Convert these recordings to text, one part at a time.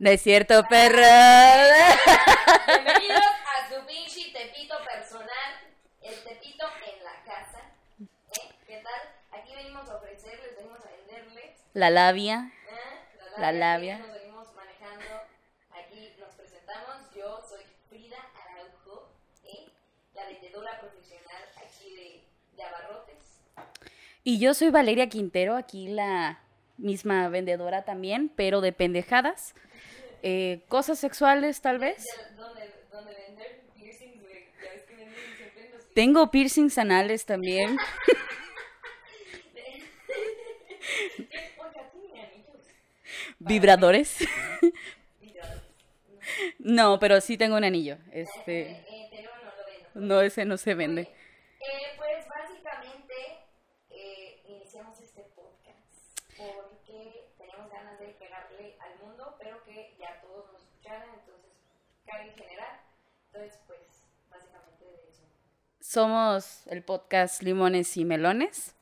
No es cierto, perro. Bienvenidos a su pinche tepito personal, el tepito en la casa. ¿Eh? ¿Qué tal? Aquí venimos a ofrecerles, venimos a venderles. La labia. ¿eh? La labia. que Nos venimos manejando. Aquí nos presentamos. Yo soy Frida Araujo, ¿eh? la vendedora profesional aquí de, de abarrotes. Y yo soy Valeria Quintero, aquí la misma vendedora también, pero de pendejadas. Eh, cosas sexuales, tal vez. Vender piercings, güey. Ya ves que venden siempre en los Tengo piercings anales también. Vibradores. No, pero sí tengo un anillo. Este, Eh, eh, no, ese no se vende. Eh, pues básicamente eh, iniciamos este podcast porque teníamos ganas de pegarle al mundo, pero que ya todos nos escucharan, entonces en general. Entonces, pues básicamente de eso. Somos el podcast Limones y Melones.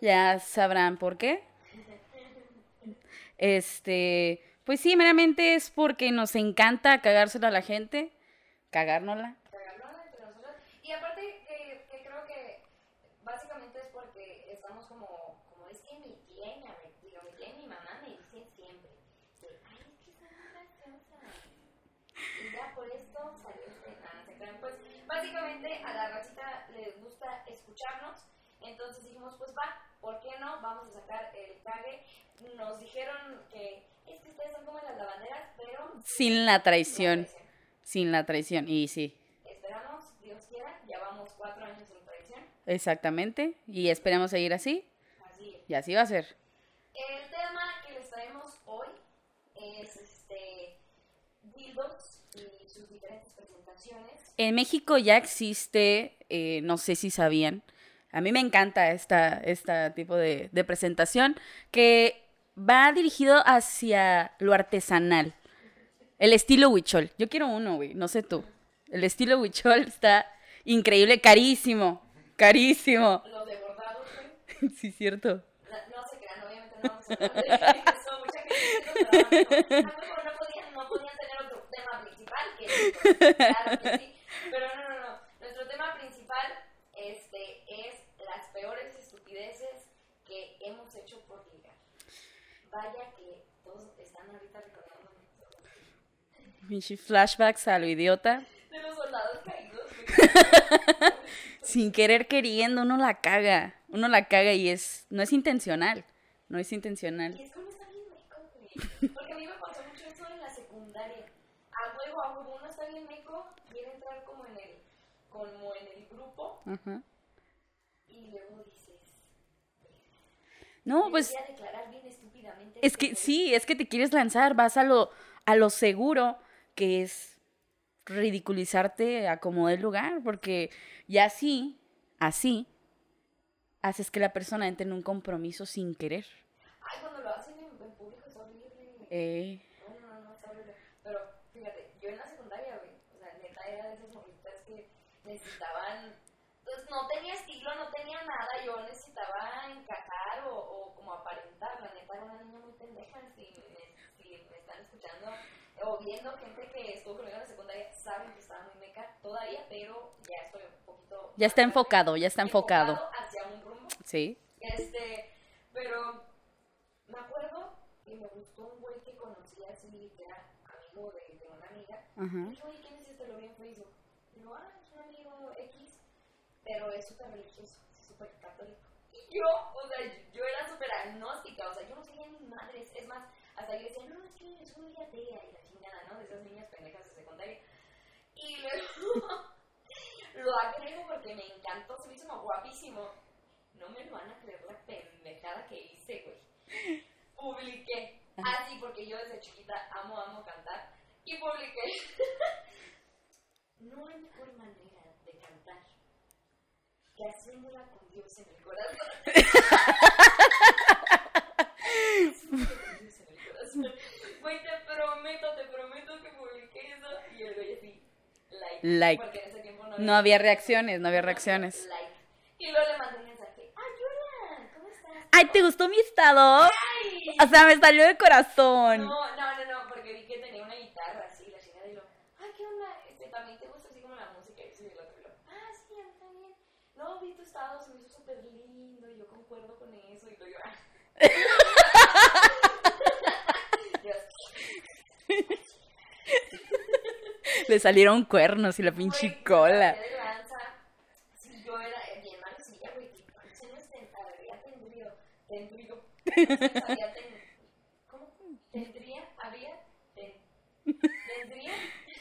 Ya sabrán por qué. Este, pues sí, meramente es porque nos encanta cagársela a la gente, cagárnosla. Pegarlo entre nosotros. Y aparte, que, que creo que básicamente es porque estamos como, como es que mi tía y mi, abue- digo, mi tía y mi mamá me dicen siempre, que, ay, es que son una cosa. Y ya por esto salió este, nada, se crean. Pues básicamente a la racita les gusta escucharnos, entonces dijimos, pues va, ¿por qué no? Vamos a sacar el cague. Nos dijeron que es que ustedes son como las lavanderas, pero Sin la traición, no traición. sin la traición. Y sí, Esperamos, Dios quiera, ya vamos cuatro años sin traición. exactamente. Y esperamos seguir así. Así es. Y así va a ser. El tema que les traemos hoy es este dildos y sus diferentes presentaciones. En México ya existe, eh, no sé si sabían, a mí me encanta esta, este tipo de, de presentación, que va dirigido hacia lo artesanal, el estilo huichol. Yo quiero uno, güey, no sé tú. El estilo huichol está increíble, carísimo, carísimo. Los de bordados, güey. Sí, cierto. No, no se crean, obviamente no de eso. Mucha gente "No, mejor no podían, no podían tener otro tema principal que esto". Claro que sí. Pero no, no, no. Nuestro tema principal este, es las peores estupideces que hemos hecho por ligar. Vaya que todos están ahorita recordando Pinche flashbacks a lo idiota. de los soldados caídos. Sin querer queriendo, uno la caga. Uno la caga y es, no es intencional. No es intencional. Y es como está bien meco, güey. Porque a mí me pasó mucho eso en la secundaria. A huevo, a huevo, uno está bien meco, entrar como en el, como en el grupo Ajá. y luego dices, No, pues voy a declarar bien estúpidamente. es que como- sí, es que te quieres lanzar, vas a lo, a lo seguro, que es ridiculizarte a como del lugar, porque ya así, así, haces que la persona entre en un compromiso sin querer. Ay, cuando lo hacen en, en público es horrible. Eh, No, no, no, no, está horrible. Pero fíjate, yo en la secundaria, güey, o sea, neta era de esas morritas que necesitaban. Pues no tenía estilo, no tenía nada, yo necesitaba encajar o, o como aparentar. La neta era una niña muy pendeja. Si me, si me están escuchando o viendo gente que estuvo conmigo en la secundaria, saben que estaba muy meca todavía, pero ya estoy un poquito. ya está enfocado, ya está enfocado. hacia un rumbo. Sí. Este, pero me acuerdo que me gustó un güey que conocía así, que era amigo de, de una amiga. Ajá. Dije, oye, ¿quién es este? Lo vi en Facebook. Y digo, ah, es un amigo X, pero es súper religioso, es súper católico. Y yo, o sea, yo era súper agnóstica, o sea, yo no sabía ni madres. Es más, hasta yo decía, no, es que soy atea y la chingada, ¿no? De esas niñas pendejas de secundaria. Y luego lo agrego porque me encantó, se me hizo guapísimo. No me lo van a creer la pendejada que hice, güey. Publiqué. Así, porque yo desde chiquita amo, amo cantar. Y publiqué. no hay mejor manera que haciéndola con Dios en el corazón. Haciéndola con Dios en el corazón. Güey, te prometo, te prometo que publiqué eso. Y el güey así, like. Like. Porque en ese tiempo no, No había reacciones, no había reacciones. Like. Y luego le mandé un mensaje. Ay, hola, ¿cómo estás? Ay, ¿te gustó mi estado? Ay. O sea, me salió del corazón. No, no, no, no, porque vi que tenía también te gusta así como la música y eso y el otro. y lo, Ah, sí, a mí también. No, vi tu estado, se me hizo súper lindo y yo concuerdo con eso y lo yo. ah. Yo, Le salieron cuernos y la pinche cola. Sí, yo era bien mancilla, güey. que ¿Cuántos años ten- habría tendría? Tendría. ¿Cómo? ¿Tendría? ¿Había? Ten- ¿Tendría?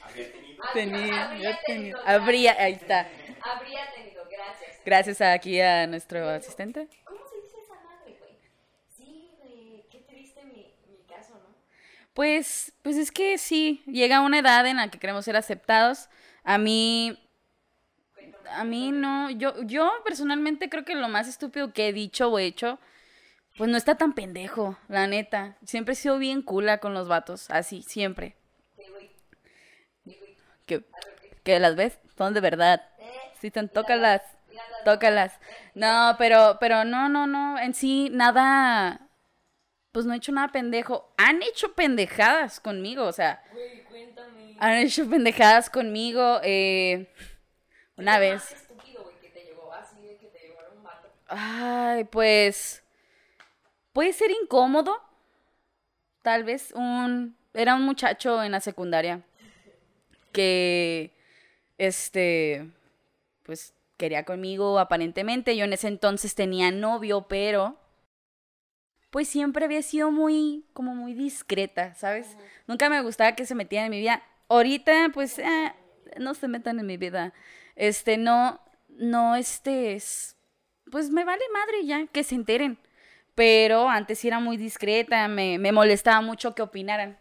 Había tenido. Habría- Tenía, habría tenido. Habría, ahí está. Habría tenido, gracias. Gracias aquí a nuestro asistente. ¿Cómo se dice esa madre, güey? Sí, güey. Qué triste mi, mi caso, ¿no? Pues, pues es que sí, llega una edad en la que queremos ser aceptados. A mí, a mí no, yo, yo personalmente creo que lo más estúpido que he dicho o hecho, pues no está tan pendejo, la neta. Siempre he sido bien cula con los vatos, así, siempre. Que, que las ves, son de verdad. Sí, son, tócalas, tócalas. No, pero, pero no, no, no, en sí, nada, pues no he hecho nada pendejo. Han hecho pendejadas conmigo, o sea, Güey, cuéntame. han hecho pendejadas conmigo. eh, una ¿Qué vez. más estúpido, güey, que te así de que te vato? Ay, pues. Puede ser incómodo. Tal vez un. Era un muchacho en la secundaria. Que. Este. Pues quería conmigo aparentemente. Yo en ese entonces tenía novio, pero. Pues siempre había sido muy. Como muy discreta, ¿sabes? Nunca me gustaba que se metieran en mi vida. Ahorita, pues. eh, no se metan en mi vida. Este, no. No, este es pues me vale madre ya, que se enteren. Pero antes sí era muy discreta, me, me molestaba mucho que opinaran.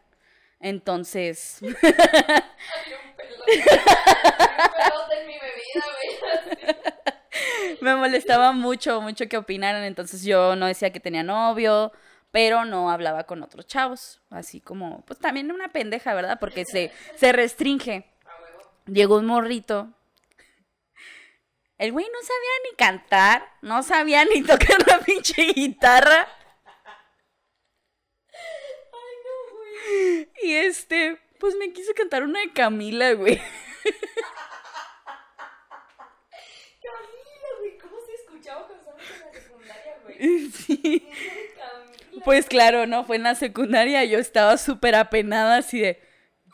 Entonces, Había un pelote. En mi bebida. me molestaba mucho, mucho que opinaran. Entonces yo no decía que tenía novio, pero no hablaba con otros chavos. Así como, pues también una pendeja, ¿verdad? Porque se, se restringe. Llegó un morrito. El güey no sabía ni cantar, no sabía ni tocar la pinche guitarra. Ay, no, güey. Y este, pues me quiso cantar una de Camila, güey. Camila, güey. ¿Cómo se escuchaba cuando estábamos en la secundaria, güey? Sí. Pues claro, no, fue en la secundaria, yo estaba súper apenada así de,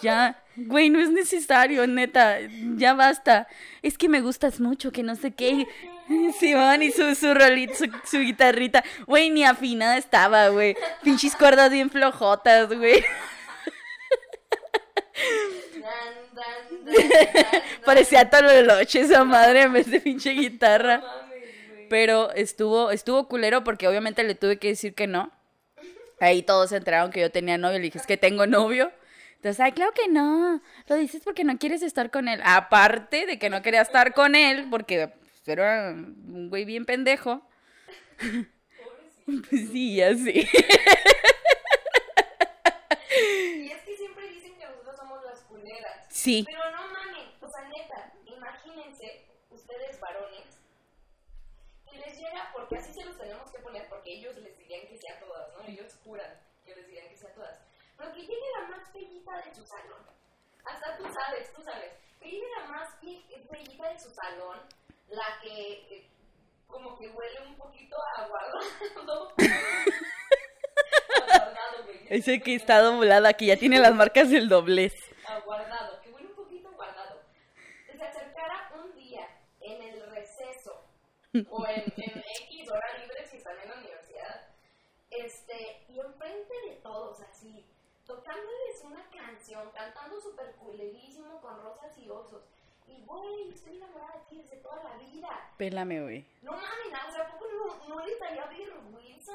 ya, güey, no es necesario, neta, ya basta. Es que me gustas mucho, que no sé qué. Simón y su, su rolito, su, su guitarrita. Güey, ni afinada estaba, güey. Pinches cuerdas bien flojotas, güey. Dan, dan, dan, dan, dan. Parecía Tololoche esa madre en vez de pinche guitarra. Pero estuvo, estuvo culero porque obviamente le tuve que decir que no. Ahí todos se enteraron que yo tenía novio. Le dije, es que tengo novio. Entonces, ay, claro que no. Lo dices porque no quieres estar con él. Aparte de que no quería estar con él, porque pues, era un güey bien pendejo. Pobrecito. Pues sí, ya sí. Y es que siempre dicen que nosotros somos las culeras. Sí. Pero no mames, o sea, neta, imagínense, ustedes varones, que les llega, porque así se los tenemos que poner, porque ellos les dirían que sea todas, ¿no? Ellos juran que les dirían que sea todas. Pero que llegue la más bellita de su salón. Hasta tú sabes, tú sabes. Que llegue la más be- bellita de su salón, la que como que huele un poquito a aguardado. güey. Ese que está doblada, que ya tiene las marcas del doblez. aguardado, que huele un poquito aguardado, que se acercara un día en el receso o en, en X hora libre si están en la universidad, este, y enfrente de todos así, tocándoles una canción, cantando súper culerísimo con rosas y osos. Y güey, estoy enamorada de ti desde toda la vida. Pélame, güey. No mames, o sea, ¿a poco no, no les daría vergüenza?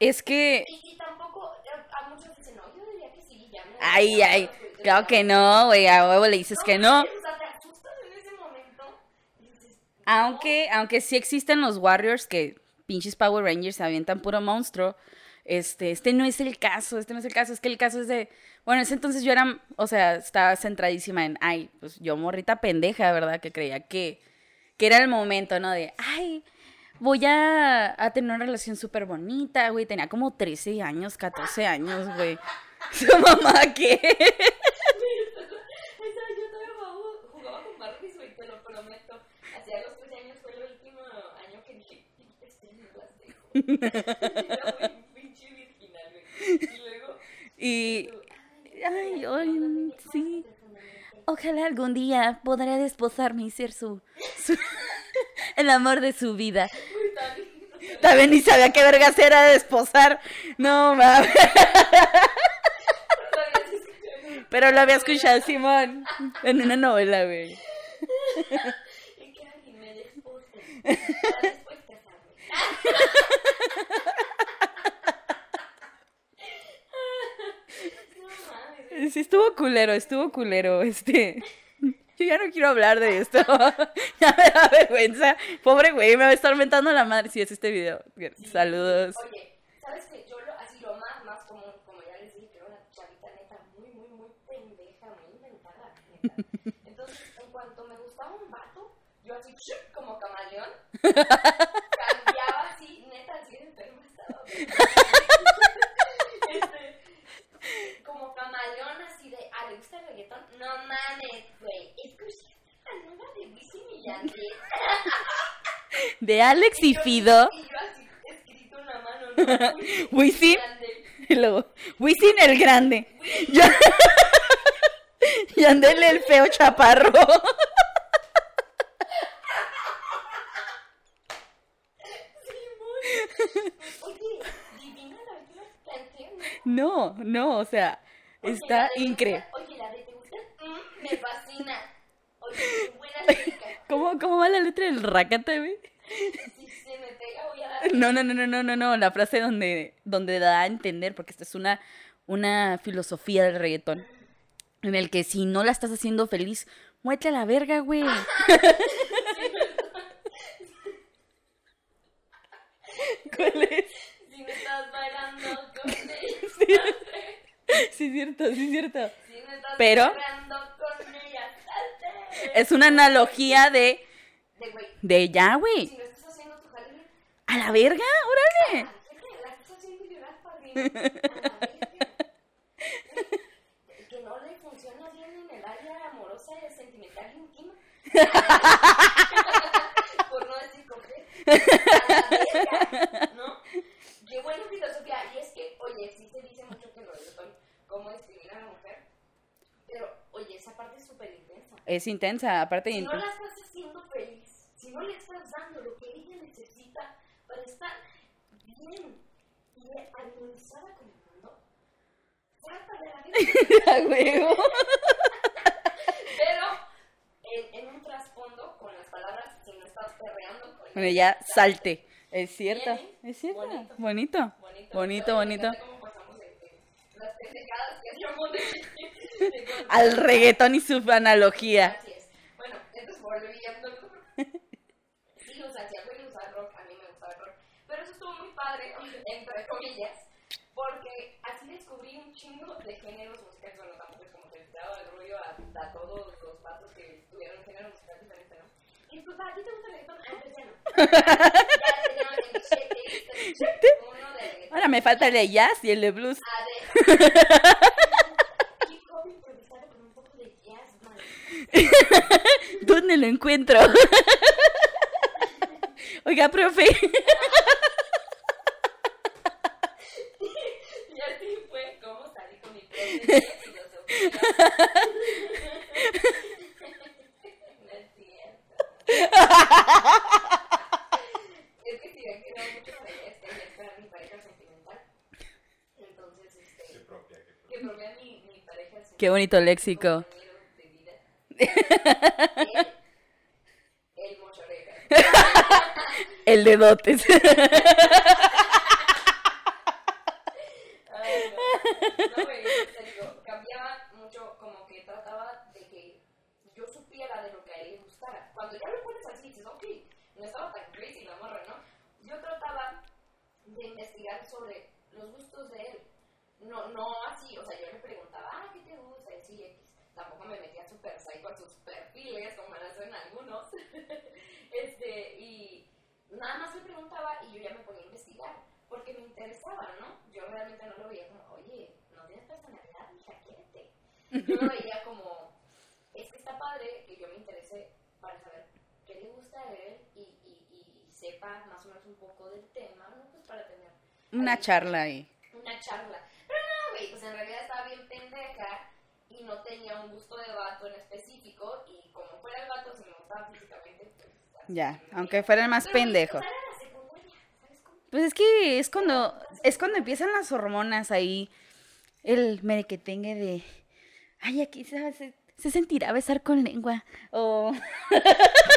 Es que. Y, y tampoco, eh, a muchos dicen, no, yo diría que sí, ya me. Ay, ay. Claro que no, güey. A huevo le dices que no. O sea, te asustas en ese momento. y dices, Aunque, aunque sí existen los Warriors que pinches Power Rangers se avientan puro monstruo. Este, este no es el caso, este no es el caso, es que el caso es de, bueno, en ese entonces yo era, o sea, estaba centradísima en, ay, pues yo morrita pendeja, ¿verdad? Que creía que, que era el momento, ¿no? De, ay, voy a, a tener una relación súper bonita, güey, tenía como 13 años, 14 años, güey. ¿Su mamá qué? Esa, yo todavía jugaba, jugaba Era muy pinche virginal, güey. Y luego. Y, ay, ay, sí. Ojalá algún día podrá desposarme y ser su, su- el amor de su vida. También ni sabía qué vergas era desposar. No mames. Pero lo había escuchado Simón en una novela, güey. Y que alguien me despose. Para después casarme. No mames. güey. Sí, estuvo culero, estuvo culero, este. Yo ya no quiero hablar de esto. ya me da vergüenza. Pobre güey, me va a estar mentando la madre si es este video. Saludos. Oye, ¿sabes qué? Yo lo, así lo más, más común, como ya les dije, que era una chavita neta muy, muy, muy pendeja, muy inventada, neta. Entonces, en cuanto me gustaba un vato, yo así, como camaleón, cambiaba así, neta, así de enferma estaba. güey. Este, como camaleón así de, ah, No mames, güey, escuchaste la nueva de Wisin y Yandel. De Alex y yo- Fido. Y yo así, escrito en la mano, ¿no? Wisin y luego, Wisin el grande. Ya- Yandel el feo chaparro. No, ¿no? o sea, está increíble. gusta- Oye, la de te gusta, Mm, Oye, qué buena. ¿Cómo, ¿Cómo va la letra del racata, güey? Si se me pega, voy a dar. No, no, no, no, no, no, no, la frase donde, donde da a entender, porque esta es una, una filosofía del reggaetón, en el que si no la estás haciendo feliz, muévete a la verga, güey. ¿Cuál es? Si me estás bailando con ella. Sí, es cierto, sí, es cierto. Si me estás Pero- bailando con salte. Es una analogía de, De güey, de ya, güey. si no estás haciendo tu jale, A la verga, órale. la estás haciendo llorar. Que no le funciona bien en el área amorosa, sentimental y íntima. Por no decir coger. A la verga, ¿no? Qué buena filosofía. Y es que, oye, sí se dice mucho que lo de cómo discriminar a la mujer. Pero, oye, esa parte es súper intensa. Es intensa, aparte de Si no la estás haciendo feliz, si no le estás dando lo que ella necesita para estar bien y armonizada con el mundo, trata de la vida. Huevo. Pero en, en un trasfondo, con las palabras, si no estás perreando con Bueno, ya salte. Es cierto, Bien, es cierto. bonito. Bonito. Bonito, Bonito, bonito. cómo pasamos de, de las pendejadas que hacíamos de. Al reggaetón y su analogía. Así es. Bueno, entonces volviendo. Sí, rock, a mí me gustaba el rock. Pero eso estuvo muy padre, entre comillas, porque así descubrí un chingo de géneros musicales. Bueno, tampoco es como que daba el rollo a, a todos los patos que tuvieron género musical diferente, ¿no? Y pues, ¿a ti te gusta el reggaetón? Ah, pues ya no. Ya. Ahora me falta el de jazz y el de blues. A ver. Hip hop improvisado con un poco de jazz, man. ¿Dónde lo encuentro? Oiga, profe. Y así fue como salí con mi profe de filosofía. No es cierto. Es que si ven que no mucho este, es mi pareja sentimental. Entonces, este, Qué propia, qué propia. que propia mi, mi pareja sentimental. Qué bonito léxico. compañero de vida. El, el mocho orejas. El de dotes. Ay, no. No, güey, te digo, cambiaba mucho, como que trataba de que yo supiera de lo que a él le gustara. Cuando ya lo pones así, dices, ok, no estaba tan crazy la morra, ¿no? Yo trataba de investigar sobre los gustos de él. No, no así, o sea, yo le preguntaba, ah, ¿qué te gusta? Y sí, X. Tampoco me metía súper psycho a sus perfiles, como me lo hacen algunos. este, y nada más le preguntaba y yo ya me ponía a investigar, porque me interesaba, ¿no? Yo realmente no lo veía como, oye, no tienes personalidad, hija, quiérete. Yo lo veía como, es que está padre que yo me interese para saber qué le gusta a él y, y, y sepa más o menos un poco del tema, ¿no? Pues para tener Una ahí charla ahí. una charla. Pero no, güey, pues en realidad estaba bien pendeja y no tenía un gusto de vato en específico y como fuera el vato, si me gustaba físicamente, pues... Ya, aunque fuera el más Pero, pendejo. ¿sabes cómo? Pues es que es cuando, es cuando empiezan las hormonas ahí, el merequetengue de, ay, aquí se, se sentirá besar con lengua, o...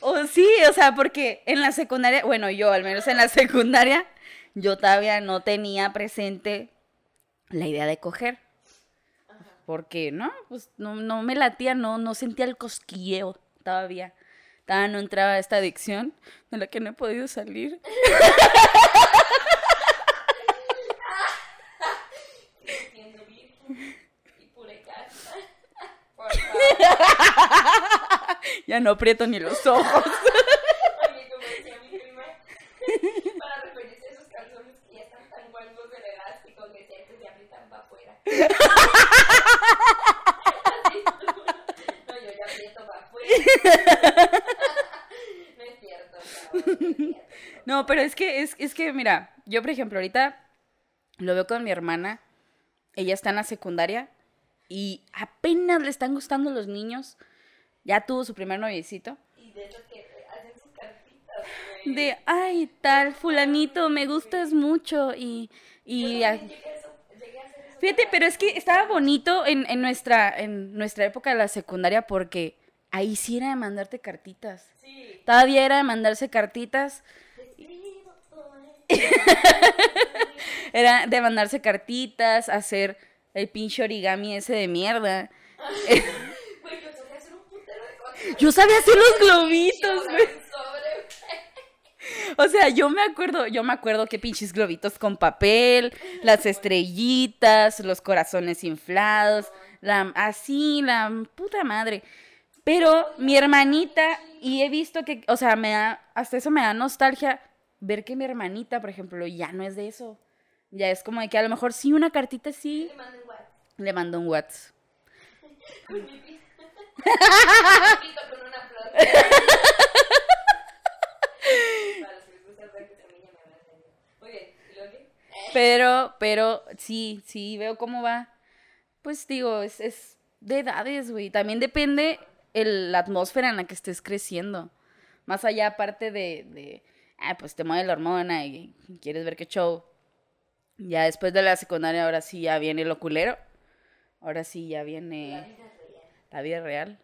o sí, o sea, porque en la secundaria, bueno, yo al menos en la secundaria, yo todavía no tenía presente la idea de coger. Porque, ¿no? Pues no, no me latía, no, no sentía el cosquilleo todavía. Todavía no entraba esta adicción de la que no he podido salir. Ya no aprieto ni los ojos. Oye, como decía mi prima, para referirse a esos calzones que ya están tan guangos del elástico que siempre se aprietan para afuera. No, yo ya aprieto para afuera. No es cierto, no es cierto. No, pero es que, es, es que, mira, yo por ejemplo ahorita lo veo con mi hermana. Ella está en la secundaria y apenas le están gustando los niños. Ya tuvo su primer noviecito. Y de hecho que hacen sus cartitas. De, ay, tal, fulanito, me gustas mucho y... y a- eso- Fíjate, pero es que estaba bonito en, en nuestra, en nuestra época de la secundaria porque ahí sí era de mandarte cartitas. Sí. Todavía era de mandarse cartitas. Poemas. Era de mandarse cartitas, hacer el pinche origami ese de mierda. Güey, yo sabía hacer un putero de cosas. Yo sabía hacer los globitos, güey. O sea, yo me acuerdo, yo me acuerdo que pinches globitos con papel, las estrellitas, los corazones inflados, la, así, la puta madre. Pero mi hermanita, y he visto que, o sea, me da, hasta eso me da nostalgia ver que mi hermanita, por ejemplo, ya no es de eso. Ya es como de que a lo mejor sí una cartita sí Le mandé un WhatsApp. le mandó un WhatsApp. Pero, pero sí, sí, veo cómo va. Pues digo, es, es de edades, güey. También depende el, la atmósfera en la que estés creciendo. Más allá, aparte de, de ah, pues te mueve la hormona y, quieres ver qué show. Ya después de la secundaria, ahora sí ya viene lo culero. Ahora sí ya viene. La vida real.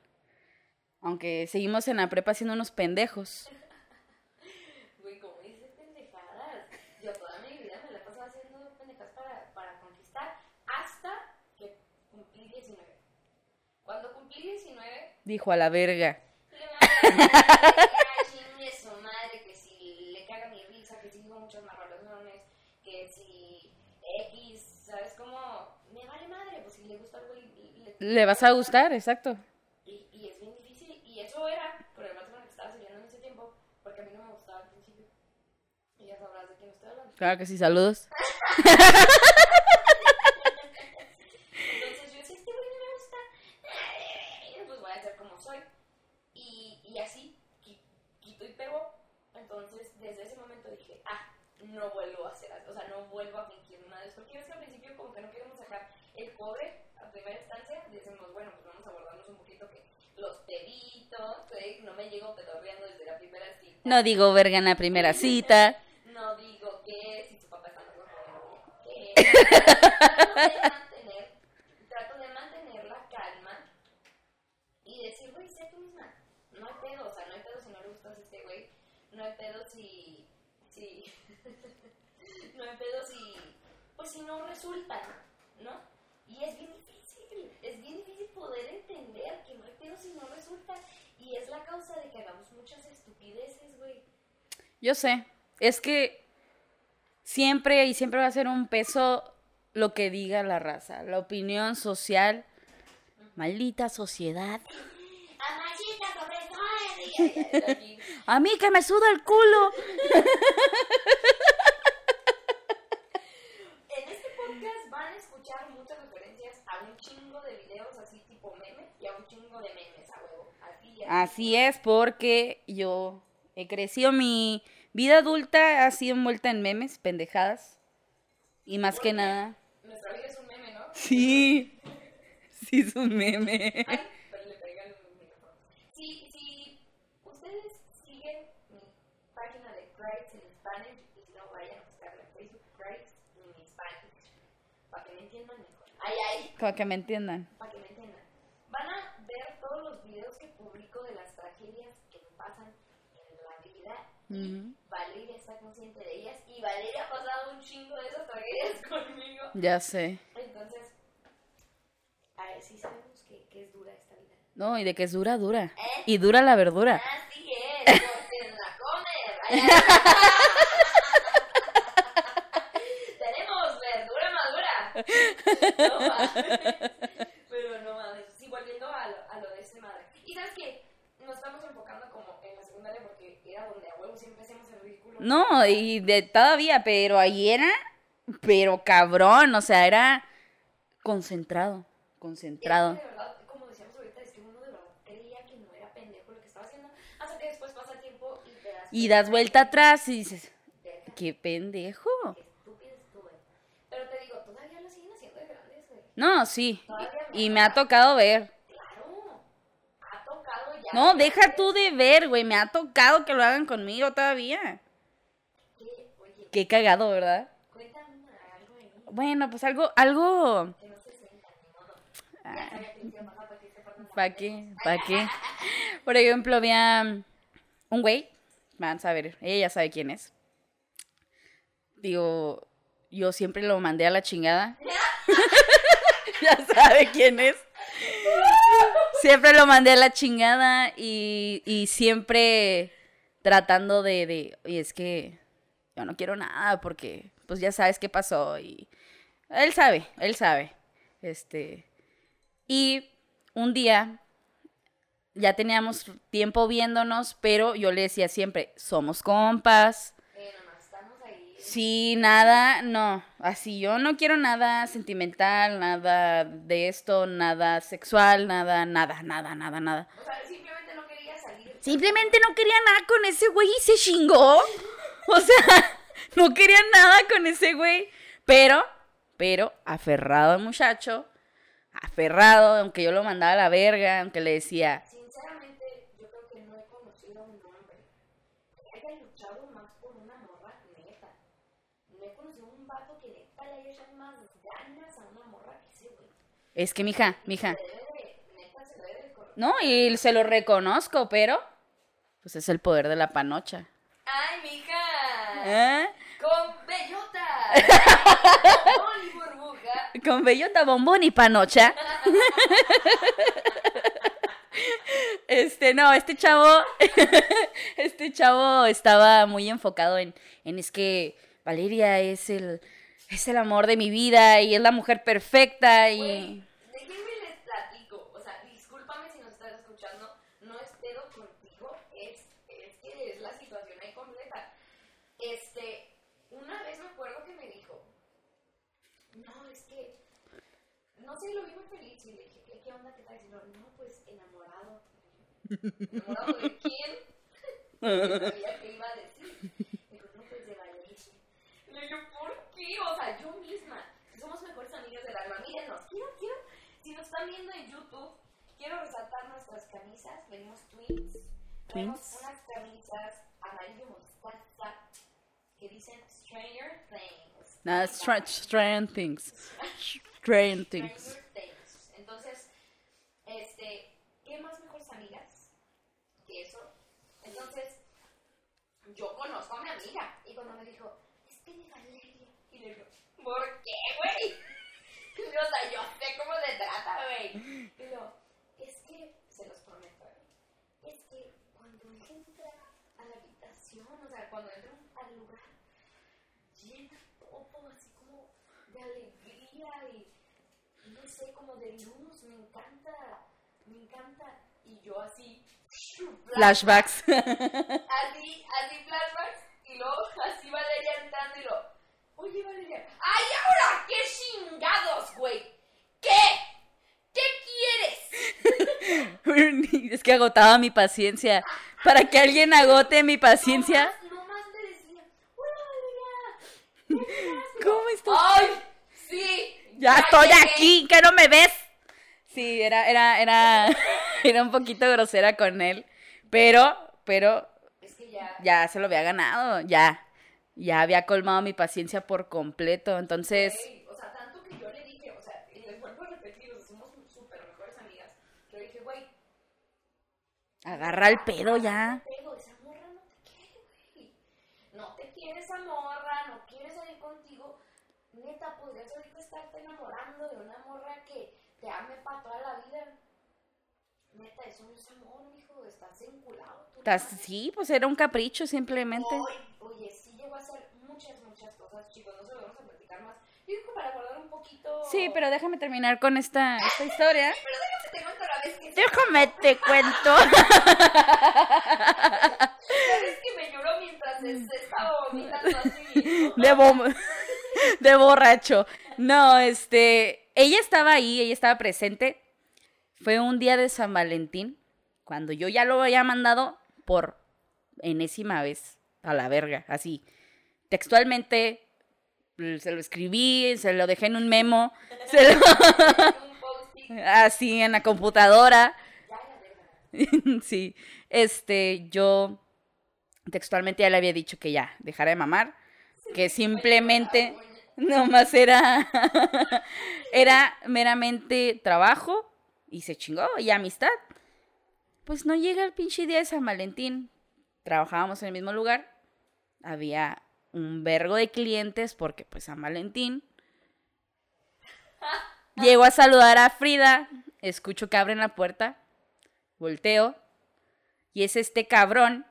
Aunque seguimos en la prepa siendo unos pendejos. Güey, como dices pendejadas. Yo toda mi vida me la he pasado haciendo pendejadas para, para conquistar hasta que cumplí 19. Cuando cumplí 19, Dijo a la verga. le mandé a su madre que si le caga mi risa, que si digo muchas marralones, que si X, ¿sabes cómo? Me vale madre, pues si le gusta algo le, le- vas a gustar, exacto. y, y es bien difícil, y eso era con el vato con el que estaba saliendo en ese tiempo, porque a mí no me gustaba al principio. Y ya sabrás de quién estoy hablando. Claro que sí, saludos. Entonces yo decía, este güey no me gusta, eh, pues voy a hacer como soy. Y, y así, qui- quito y pego. Entonces desde ese momento dije, ah, no vuelvo a hacer, así, o sea, no vuelvo a fingir vez. Porque ves que al principio como que no queremos sacar el cobre primera instancia, decimos, bueno, pues vamos a guardarnos un poquito que los peditos, güey, no me llego pedorreando desde la primera cita. No digo verga en la primera cita. No digo que si tu papá está bueno, que trato de mantener, trato de mantener la calma y decir, güey, sé tú misma. No hay pedo, o sea, no hay pedo si no le gustas a este güey. No hay pedo si, si, no hay pedo si, pues si no resulta, ¿no? Y es bien difícil, es bien difícil poder entender que no hay pedo si no resulta. Y es la causa de que hagamos muchas estupideces, güey. Yo sé. Es que siempre y siempre va a ser un peso lo que diga la raza, la opinión social. Maldita sociedad. ¡Amasita, sobre Aquí. A mí que me suda el culo. En este podcast van a escuchar muchas referencias a un chingo de videos así tipo meme y a un chingo de memes a huevo. Así ya. Así es porque yo He crecido. Mi vida adulta ha sido envuelta en memes, pendejadas. Y más que nada. Nuestra vida es un meme, ¿no? Sí. Sí, es un meme. Ay, pero le pegan un micrófono. Si, si ustedes siguen mi página de Craig's en Spanish, y si no vayan a buscarla en Facebook, Craig's en Spanish, para que me Ay, ay, Para que me entiendan. para que me entiendan. Van a ver todos los videos que publico de las tragedias que me pasan en la vida. Valeria está consciente de ellas y Valeria ha pasado un chingo de esas tragedias conmigo. Ya sé. Entonces, a ver si sabemos que, que es dura esta vida. No, y de que es dura, dura. ¿Eh? Y dura la verdura. Así es, porque la. Ay, ay. Tenemos verdura madura. No mames. Pero no mames. Sí, volviendo a lo, a lo de este madre. Y sabes que nos estamos enfocando como en la secundaria porque era donde a huevo siempre hacemos el ridículo. No, y de todavía, pero ahí era, pero cabrón, o sea, era concentrado, concentrado. es que de verdad, como decíamos ahorita, es que uno de verdad creía que no era pendejo lo que estaba haciendo. Hasta que después pasa el tiempo y te das Y das vuelta atrás y dices, qué pendejo. qué estúpido estuve. Pero te digo, todavía lo siguen haciendo de grandes, güey. No, sí, y me ha tocado ver. No, deja tú de ver, güey, me ha tocado que lo hagan conmigo todavía. ¿Qué? Cagado, ¿verdad? Bueno, pues algo, algo, que no se ni modo. Para que se fueran ¿para qué? ¿Para qué? Por ejemplo, había un güey, van a saber, ella ya sabe quién es. Digo, yo siempre lo mandé a la chingada. Ya sabe quién es. Siempre lo mandé a la chingada y, y siempre tratando de, de, y es que yo no quiero nada porque pues ya sabes qué pasó y él sabe, él sabe. Este, y un día ya teníamos tiempo viéndonos, pero yo le decía siempre, somos compas. Eh, nomás estamos ahí. Sí, nada, no. Así yo no quiero nada sentimental, nada de esto, nada sexual, nada, nada, nada, nada, nada. O sea, simplemente no quería salir. Simplemente no quería nada con ese güey y se chingó. O sea, no quería nada con ese güey. Pero, pero, aferrado al muchacho, aferrado, aunque yo lo mandaba a la verga, aunque le decía, Sinceramente, yo creo que no he conocido a un hombre que haya luchado más por una morra neta. No he conocido a un vato que neta le haya echado más ganas a una morra que ese güey. Es que mija, mija. No, y se lo reconozco, pero, pues es el poder de la panocha. ¡Ay, mija! ¿Eh? ¡Con bellota! ¡Con y burbuja! Con bellota, bombón y panocha. Este, no, este chavo, este chavo estaba muy enfocado en, en es que Valeria es el, es el amor de mi vida y es la mujer perfecta y déjenme les platico. O sea, discúlpame si nos estás escuchando. No es pedo contigo. Es, es que es la situación ahí completa. Este, una vez me acuerdo que me dijo, no, es que, no sé, lo vi muy feliz y le dije, ¿qué, qué onda? ¿Qué tal? Y yo, no, pues enamorado. ¿Enamorado de quién? No sabía qué iba a decir. Dijo, no, pues de Valeria. Le digo, ¿por qué? O sea, yo misma. Somos mejores amigas del alma, mírenos. Quiero, quiero, si nos están viendo en YouTube, quiero resaltar nuestras camisas. Venimos twins. Tenemos unas camisas amarillo mostaza que dicen Stranger Things. Nada, strange, strange things. Strange things. Stranger Things. Entonces, este, ¿qué más mejores amigas que eso? Entonces, yo conozco a mi amiga y cuando me dijo, es que de Valeria, y le digo, ¿por qué, güey? O sea, yo sé cómo se trata, güey. Y luego, es que, se los prometo, güey, es que cuando entra a la habitación, o sea, cuando entra al lugar, llena todo así como de alegría y no sé, como de luz, me encanta, me encanta. Y yo así, Flashbacks. así, así flashbacks, y luego así Valeria entrando y lo, oye Valeria, ¡ay ahora qué chingados, güey! ¿Qué? ¿Qué es que agotaba mi paciencia. para que alguien agote mi paciencia. No más, me decía, hola. ¿Cómo estás? ¡Ay! Sí. Ya estoy llegué. aquí, que no me ves. Sí, era, era, era, era un poquito grosera con él. Pero, pero Es que ya. ya se lo había ganado, ya. Ya había colmado mi paciencia por completo. Entonces, o sea, tanto que yo le dije, o sea, y les vuelvo a repetir, o sea, somos súper mejores amigas. Que yo dije, güey, agarra el pedo ya. Esa morra no te quiere, güey. No te quiere esa morra, no quiere salir contigo. Neta, podrías ahorita estarte enamorando de una morra que te ame para toda la vida. Neta, eso no es amor, mijo. Estás enculado. nomás. Sí, pues era un capricho simplemente. Oye, oye, sí llegó a hacer muchas, muchas cosas, chicos. No se lo vamos a platicar más. Yo digo para guardar un poquito. Sí, pero déjame terminar con esta, esta historia. Pero déjame te cuento la vez que. Déjame te cuento. La vez que me lloró mientras se, estaba vomitando así. De, de borracho. No, este, ella estaba ahí, ella estaba presente. Fue un día de San Valentín, cuando yo ya lo había mandado por enésima vez a la verga, así. Textualmente se lo escribí, se lo dejé en un memo, se lo- así en la computadora. Sí, este, yo textualmente ya le había dicho que ya, dejara de mamar, que simplemente nomás era, era meramente trabajo y se chingó y amistad. Pues no llega el pinche día de San Valentín. Trabajábamos en el mismo lugar. Había un vergo de clientes porque pues San Valentín. Llego a saludar a Frida, escucho que abren la puerta, volteo y es este cabrón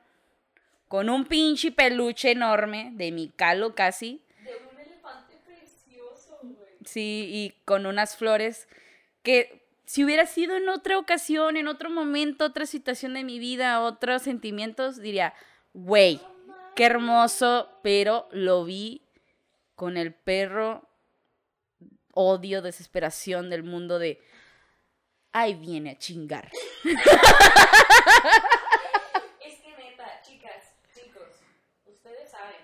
con un pinche peluche enorme de mi calo casi, De un elefante precioso, güey. sí, y con unas flores que si hubiera sido en otra ocasión, en otro momento, otra situación de mi vida, otros sentimientos, diría, güey, qué hermoso, pero lo vi con el perro odio, desesperación del mundo de, ahí viene a chingar. Es que neta, chicas, chicos, ustedes saben,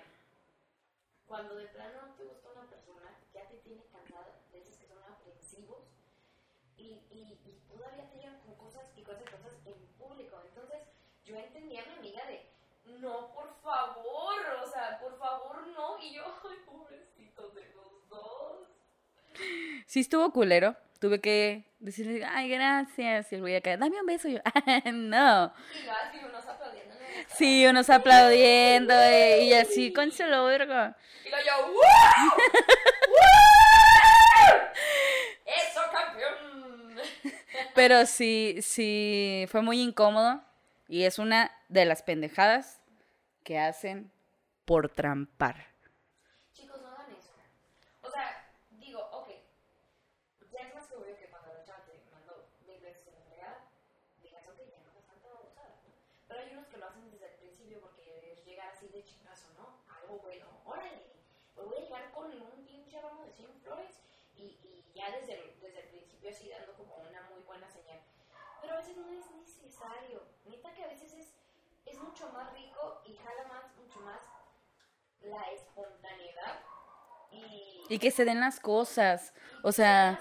cuando de plano no te gusta una persona, ya te tiene cansada, de esos que son ofensivos, y, y, y todavía te llevan con cosas y cosas y cosas en público. Entonces, yo entendía a mi amiga de, no, por favor, o sea, por favor, no, y yo, ay, pobrecitos de los dos. Sí estuvo culero. Tuve que decirle, ay, gracias. Y el güey acá, dame un beso. Y yo, "Ah, no. Y así, unos aplaudiendo. Sí, unos aplaudiendo eh, y así, conchalo, verga. Y luego yo, ¡Wow! ¡Wow! ¡Eso, campeón! Pero sí, sí, fue muy incómodo. Y es una de las pendejadas que hacen por trampar. Chicos, no hagan eso. O sea, digo, ok. Ya es más obvio que cuando la chava te mandó mil veces en la fregada, digas, ok, ya no es tanta babosada. Pero hay unos que lo hacen desde el principio porque es llegar así de chingazo, ¿no? Algo bueno. Órale, pues voy a llegar con un pinche ramo de 100 flores y, y ya desde el, desde el principio así dando como una muy buena señal. Pero a veces no es necesario. Neta que a veces es, es mucho más rico y jala más, mucho más la espontaneidad y Y que se den las cosas. O sea,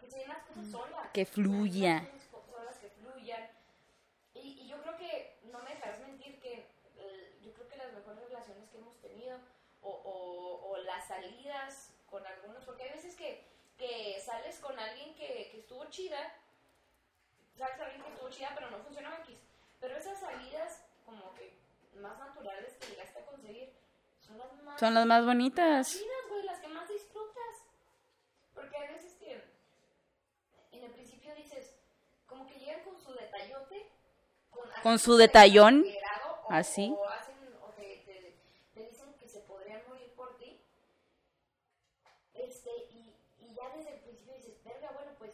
que se den las cosas solas. que fluya. Solas, que fluyan. Y, y yo creo que, no me dejarás mentir, que eh, yo creo que las mejores relaciones que hemos tenido, o, o, o las salidas con algunos, porque hay veces que, que sales con alguien que, que estuvo chida, sales con alguien que estuvo chida, pero no funcionó X. Pero esas salidas, más naturales que llegaste a conseguir, son las más Son las más bonitas. chidas, güey, las que más disfrutas. Porque hay veces que en el principio dices, como que llegan con su detallote, con, Con su detallón, o, así. O, hacen, o te, te- te dicen que se podrían morir por ti. Este, y, y ya desde el principio dices, verga, bueno, pues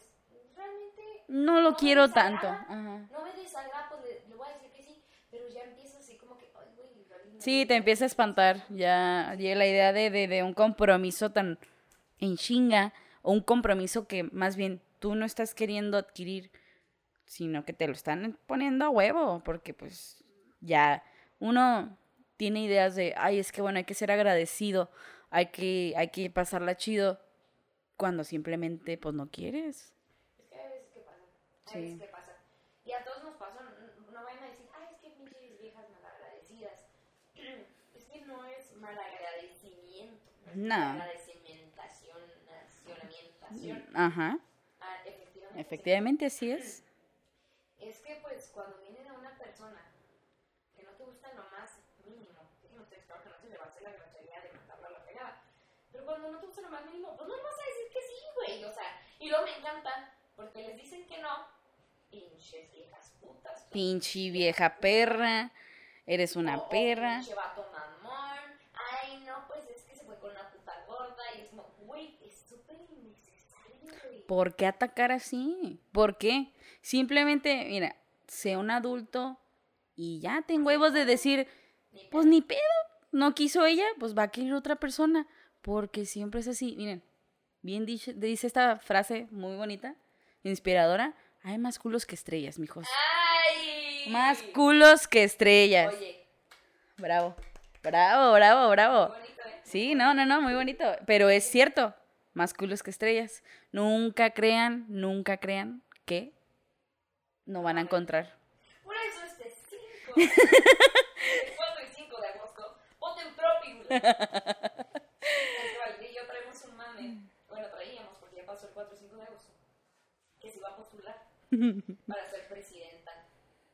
realmente No lo me quiero tanto. Ajá. No me desagrada, pues le, le voy a decir que sí, pero ya empieza así como que, ay, güey, igual y no Sí, te empieza a espantar. Ya llega la idea de, de, de un compromiso tan en chinga o un compromiso que más bien tú no estás queriendo adquirir, sino que te lo están poniendo a huevo, porque pues ya uno tiene ideas de, ay, es que bueno, hay que ser agradecido, hay que, hay que pasarla chido, cuando simplemente pues no quieres. Es que hay veces que pasa. Hay Sí. veces que pasa. Y a todos nos pasa. No, no vayan a decir, ay, es que pinches viejas. Que no es malagradecimiento. No. Malagradecimentación. nacionamentación. Ajá, Ah, efectivamente. efectivamente así es. Es que, pues, cuando viene de una persona que no te gusta lo más mínimo, no ustedes, claro que no se llevarse la grosería de mandarla a la pegada. Pero cuando no te gusta lo más mínimo, pues no vas a decir que sí, güey. O sea, y luego me encanta, porque les dicen que no. Pinches viejas putas. Pinche vieja perra, eres una o perra. Pinche vato mamón. Ay, no, pues es que se fue con una puta gorda. Y es como, güey, es súper innecesario, güey. ¿Por qué atacar así? ¿Por qué? Simplemente, mira, sé un adulto y ya ten huevos de decir, pues ni pedo, no quiso ella, pues va a querer otra persona, porque siempre es así. Miren, bien dice, dice esta frase muy bonita, inspiradora, hay más culos que estrellas, mijos. ¡Ay! Más culos que estrellas. Oye, Bravo, bravo, bravo, bravo. bonito, ¿eh? Sí, no, no, no, muy bonito. Pero es cierto, más culos que estrellas. Nunca crean, nunca crean que no van a encontrar. Por eso este 5, el 4 y 5 de agosto, voten propio. El y yo traemos un mame, bueno, traíamos porque ya pasó el 4 y 5 de agosto, que se va a postular para ser presidenta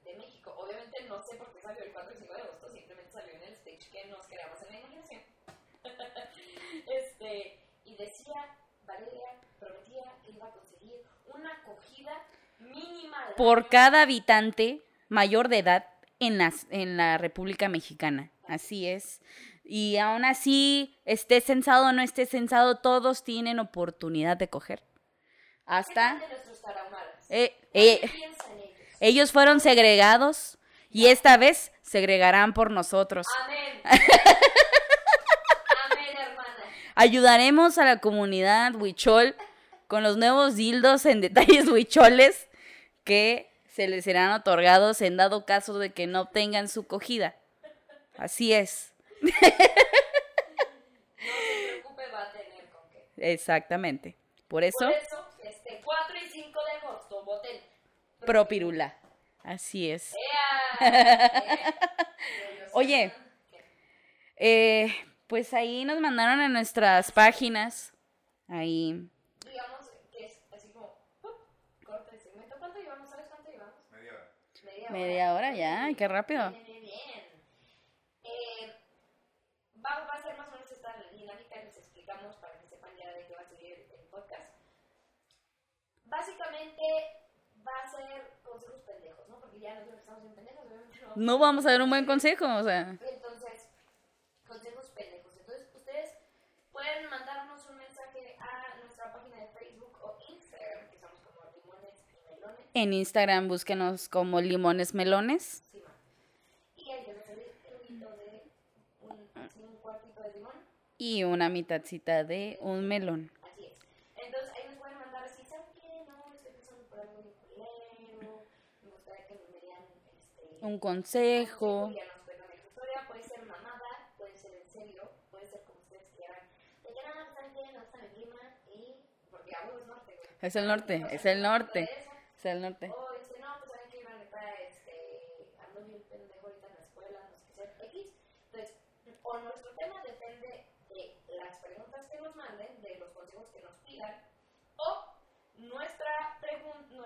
de México. Obviamente no sé por qué salió el 4 y 5 de agosto, simplemente salió en el stage que nos creamos en la imaginación. este, decía, Valeria prometía que iba a conseguir una acogida mínima Por cada habitante mayor de edad en la, en la República Mexicana. Así es. Y aún así, esté censado o no esté censado, todos tienen oportunidad de coger. ¿Qué Hasta... eh, ¿Qué eh, ellos? ellos fueron segregados y esta vez segregarán por nosotros. Amén. Ayudaremos a la comunidad huichol con los nuevos dildos en detalles huicholes que se les serán otorgados en dado caso de que no obtengan su cogida. Así es, No se preocupe, va a tener con qué. exactamente. Por eso, Por eso, este 4 y 5 de agosto, voten. propirula. Así es. ¡Ea! ¡Eh! Oye. Eh, pues ahí nos mandaron a nuestras páginas. Ahí. Digamos que es así como, ¡pup! corta el segmento. ¿Cuánto llevamos? ¿Sabes cuánto llevamos? Media hora. Media hora. Media hora ya, qué rápido. Bien, bien, bien. Eh, va, va a ser más o menos esta dinámica, les explicamos para que sepan ya de qué va a seguir el podcast. Básicamente va a ser consejos pendejos, ¿no? Porque ya nos digo que estamos bien pendejos, obviamente no. No vamos a dar un buen consejo, o sea. Entonces, consejos pendejos. Entonces, ustedes pueden mandarnos un mensaje a nuestra página de Facebook o Instagram, que estamos como limones y melones. En Instagram búsquenos como limones melones. Sí. Y ahí les hilito de un, un cuartito de limón. y una mitadcita de un melón. Así es. Entonces ahí nos pueden mandar así, ¿saben qué? No, estoy pensando por algo bien culero. Me gustaría que me dieran este, Un consejo. y ya nos cuentan esa historia. Puede ser mamada, puede ser en serio, puede ser como ustedes quieran. De que nada, ¿saben qué? No está mi clima y. Es el norte, es el no norte. Es el norte. O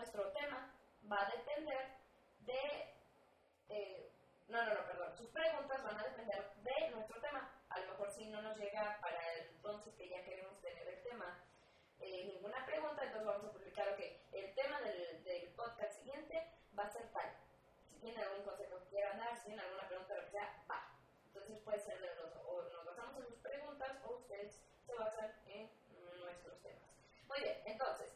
nuestro tema va a depender de, eh, no, no, no, perdón, sus preguntas van a depender de nuestro tema. A lo mejor si no nos llega para entonces que ya queremos tener el tema, eh, ninguna pregunta, entonces vamos a publicar, ok, el tema del, del podcast siguiente va a ser tal. Si tienen algún consejo que quieran dar, si tienen alguna pregunta, lo que sea, va. Entonces puede ser de los, o nos basamos en sus preguntas o ustedes se basan en nuestros temas. Muy bien, entonces,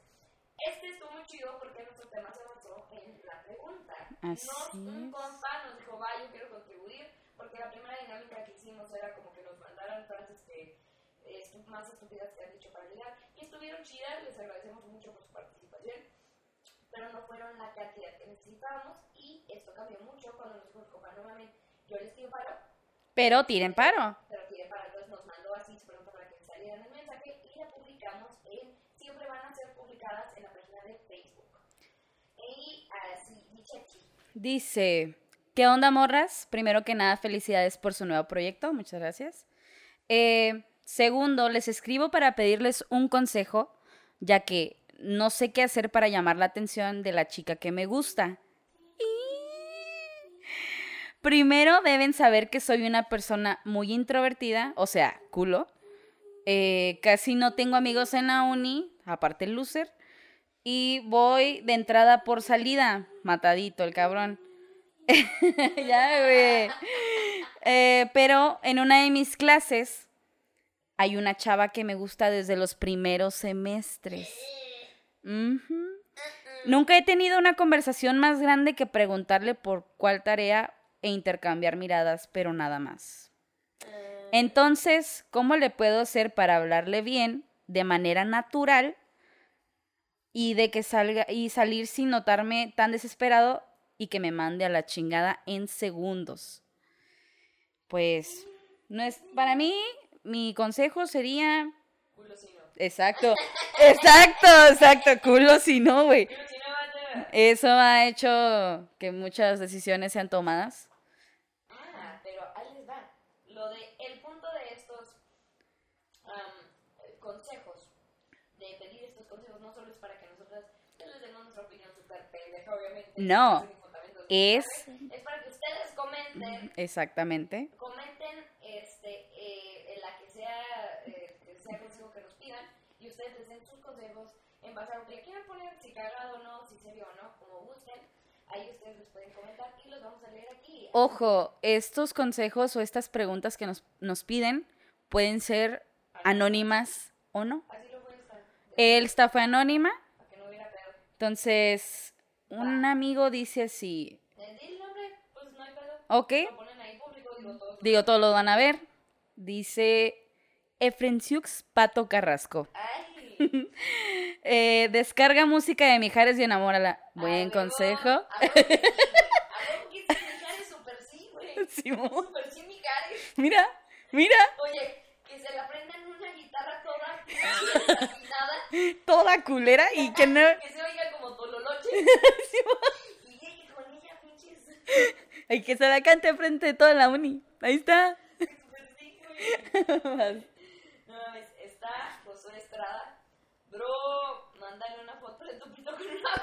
este estuvo muy chido porque nuestro tema se basó en la pregunta. Así Nos, un compa nos dijo, va, yo quiero contribuir, porque la primera dinámica que hicimos era como que nos mandaran frases estu- más estúpidas que han dicho para ligar. Y estuvieron chidas, les agradecemos mucho por su participación, pero no fueron la cantidad que necesitábamos. Y esto cambió mucho cuando nos dijo el mames, yo les pido paro, Pero tiren paro. pero tiene para entonces nos mandó así pregunta para que salieran el mensaje y la publicamos en, siempre van a ser publicadas en la página de Facebook. Y así, dice aquí. Dice, ¿qué onda, morras? Primero que nada, felicidades por su nuevo proyecto. Muchas gracias. Eh, segundo, les escribo para pedirles un consejo, ya que no sé qué hacer para llamar la atención de la chica que me gusta. Primero deben saber que soy una persona muy introvertida, o sea, culo. Eh, casi no tengo amigos en la uni, aparte el loser. Y voy de entrada por salida. Matadito el cabrón. ya, güey. Eh, pero en una de mis clases hay una chava que me gusta desde los primeros semestres. Ujú. Nunca he tenido una conversación más grande que preguntarle por cuál tarea e intercambiar miradas, pero nada más. Entonces, ¿cómo le puedo hacer para hablarle bien, de manera natural, y de que salga y salir sin notarme tan desesperado y que me mande a la chingada en segundos? Pues, no es para mí mi consejo sería Culo si no. exacto, exacto, exacto, culo si no, güey. Si no. Eso ha hecho que muchas decisiones sean tomadas. Ah, pero ahí les va. Lo de, el punto de estos eh, consejos, de pedir estos consejos, no solo es para que nosotras les demos nuestra opinión súper pendeja, obviamente. No, es-. Es para que ustedes comenten, Exactamente. comenten este, eh, en la que sea, eh, que sea consejo que nos pidan, y ustedes les den sus consejos en base a lo que quieran poner, si cagado o no, si serio o no, como gusten. Ahí ustedes los pueden comentar y los vamos a leer aquí. Ojo, estos consejos o estas preguntas que nos, nos piden pueden ser anónimas o no. Así lo pueden estar, Esta fue anónima, para que no hubiera pedo. entonces un amigo dice así, el nombre, pues no hay pedo. ok, Lo ponen ahí público, digo todos. digo, todos lo van a ver, dice Efrensiux Pato Carrasco. Ay. Eh, descarga música de Mijares y enamórala. Buen a huevo, consejo. A sí, sí, Mijares, súper sí, güey. Súper sí, Mijares. Mira, mira, Oye, que se le aprendan una guitarra toda desafinada, toda culera y que no... que se oiga como tololoche. Y llegue con ella, pinches. Y que se la cante frente de toda la uni. Ahí está. Súper sí, güey. Mames, está Josué Estrada. Bro, mándale una foto de tu pito con una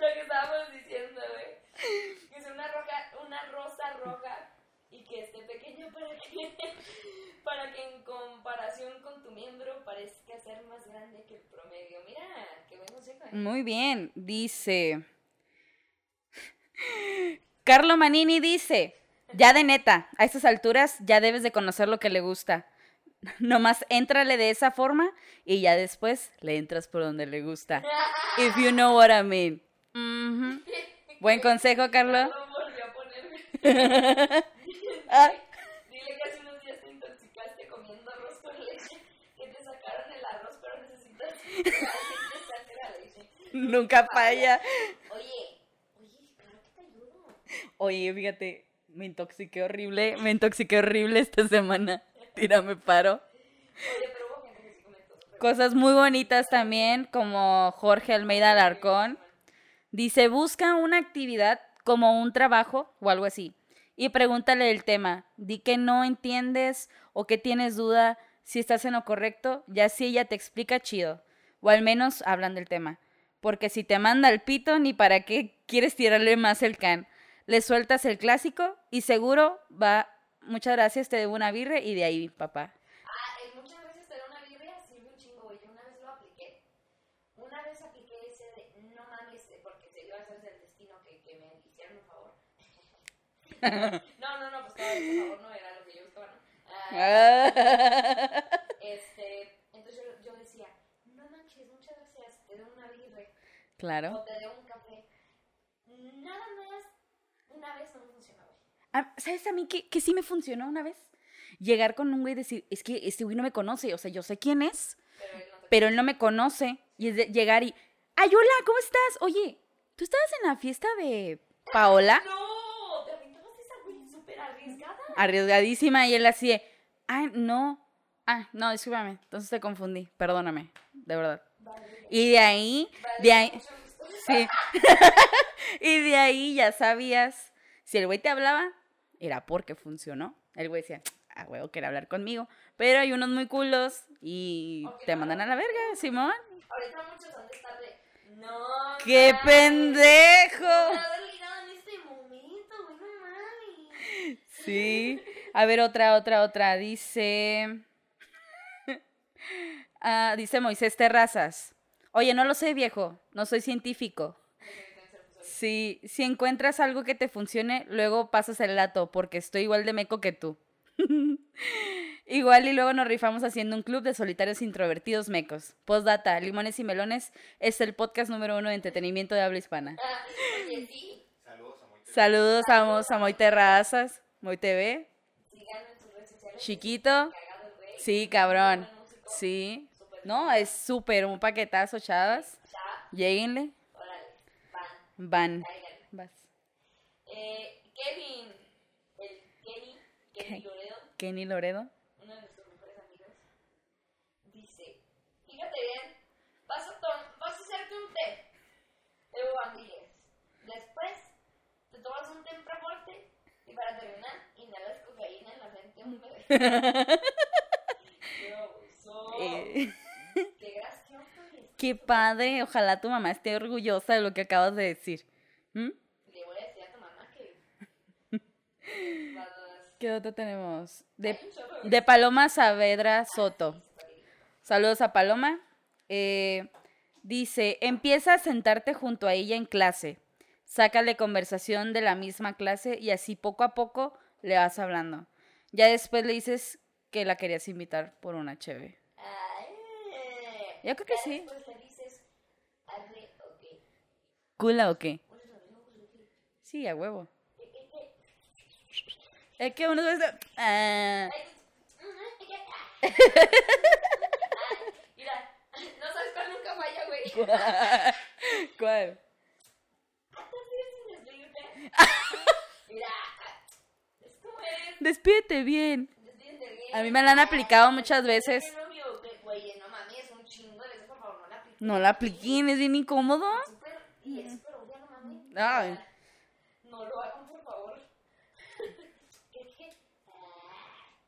Lo que estábamos diciendo, güey. Que es una roja, una rosa roja y que esté pequeño para que para que en comparación con tu miembro parezca ser más grande que el promedio. Mira, qué buen consejo. ¿eh? Muy bien, dice. Carlo Manini dice, ya de neta, a estas alturas ya debes de conocer lo que le gusta. Nomás éntrale de esa forma y ya después le entras por donde le gusta. If you know what I mean. Buen consejo, Carlo. No a ponerme. Ah, Dile que hace unos días te intoxicaste comiendo arroz con leche, que te sacaron el arroz, pero necesitas que saque la leche. nunca falla. Oye, oye, claro que te ayudo. Oye, fíjate, me intoxiqué horrible, me intoxiqué horrible esta semana. Tírame paro. Cosas muy bonitas también, como Jorge Almeida Alarcón. Dice, busca una actividad como un trabajo o algo así. Y pregúntale el tema. Di que no entiendes o que tienes duda si estás en lo correcto. Ya si ella te explica chido. O al menos hablan del tema. Porque si te manda el pito, ni para qué quieres tirarle más el can. Le sueltas el clásico y seguro va, muchas gracias, te debo una birre y de ahí, papá. Ah, eh, muchas veces tener una Biblia sirve un chingo. Yo una vez lo apliqué. Una vez apliqué ese de, no mames, eh, porque se iba a hacer del destino que, que me hicieron un favor. no, no, no, pues claro, el favor no era lo que yo buscaba, ¿no? Ah, este, entonces yo, yo decía, no manches, muchas gracias, te doy una Biblia claro. o te doy un café. Nada más, una vez no me funcionó, güey. Ah, ¿Sabes a mí que, que sí me funcionó una vez? Llegar con un güey y decir, es que este güey no me conoce, o sea, yo sé quién es, Pero él no te pero él no me conoce. Y es de llegar y, ay, hola, ¿cómo estás? Oye, ¿tú estabas en la fiesta de Paola, No, te aventabas esa güey súper arriesgada. arriesgadísima, y él así de, ay, no, ah, no, discúlpame, entonces te confundí, perdóname, de verdad. Vale, Y de ahí, vale, de ahí, mucho. Sí. y de ahí ya sabías, si el güey te hablaba, era porque funcionó. El güey decía, ah, huevo, quiere hablar conmigo. Pero hay unos muy culos y te no. mandan a la verga, Simón. Ahorita muchos han de estar de. No. ¡Qué pendejo! en este momento. Sí. A ver, otra, otra, otra. Dice. Ah, dice Moisés Terrazas. Oye, no lo sé, viejo. No soy científico. Sí, si encuentras algo que te funcione, luego pasas el dato, porque estoy igual de meco que tú. igual y luego nos rifamos haciendo un club de solitarios introvertidos mecos. Postdata, Limones y Melones es el podcast número uno de entretenimiento de habla hispana. Oye, sí. Saludos a Moite. Saludos a, Moy Terrazas, Moy TV. Chiquito. Sí, cabrón. Sí. No, es súper un paquetazo, chavas. Ya, Lléguenle. órale. Van, Van. Vas. Eh, Kevin. El Kenny. Kenny. Loredo. Kenny Loredo. uno de nuestros mejores amigos, dice, fíjate bien, vas a, vas a hacerte un té de bugambilias. Después, te tomas un té fuerte y para terminar, inhalas cocaína en la frente un bebé. Eh, ¡Qué gracioso es! qué padre. Ojalá tu mamá esté orgullosa de lo que acabas de decir. ¿Mm? Le voy a decir a tu mamá que... ¿Qué otro tenemos? De, Paloma Saavedra Soto. Saludos a Paloma. Eh, dice, empieza a sentarte junto a ella en clase. Sácale conversación de la misma clase y así poco a poco le vas hablando. Ya después le dices que la querías invitar por una cheve. Yo creo que sí. ¿Cula o qué? Sí, a huevo. Es que uno veces... Ah, Mira, no sabes cuál nunca falla, güey. ¿Cuál? Mira, es como es. Despídete bien. Despídete bien. A mí me la han aplicado muchas veces. Ay, novio, que, Güey, no mames, un chingo de veces, por favor, no la apliquen, es bien incómodo. Súper, y es súper obvia, no mames. Ay. No lo hagan, por favor. ¿Qué? Ah,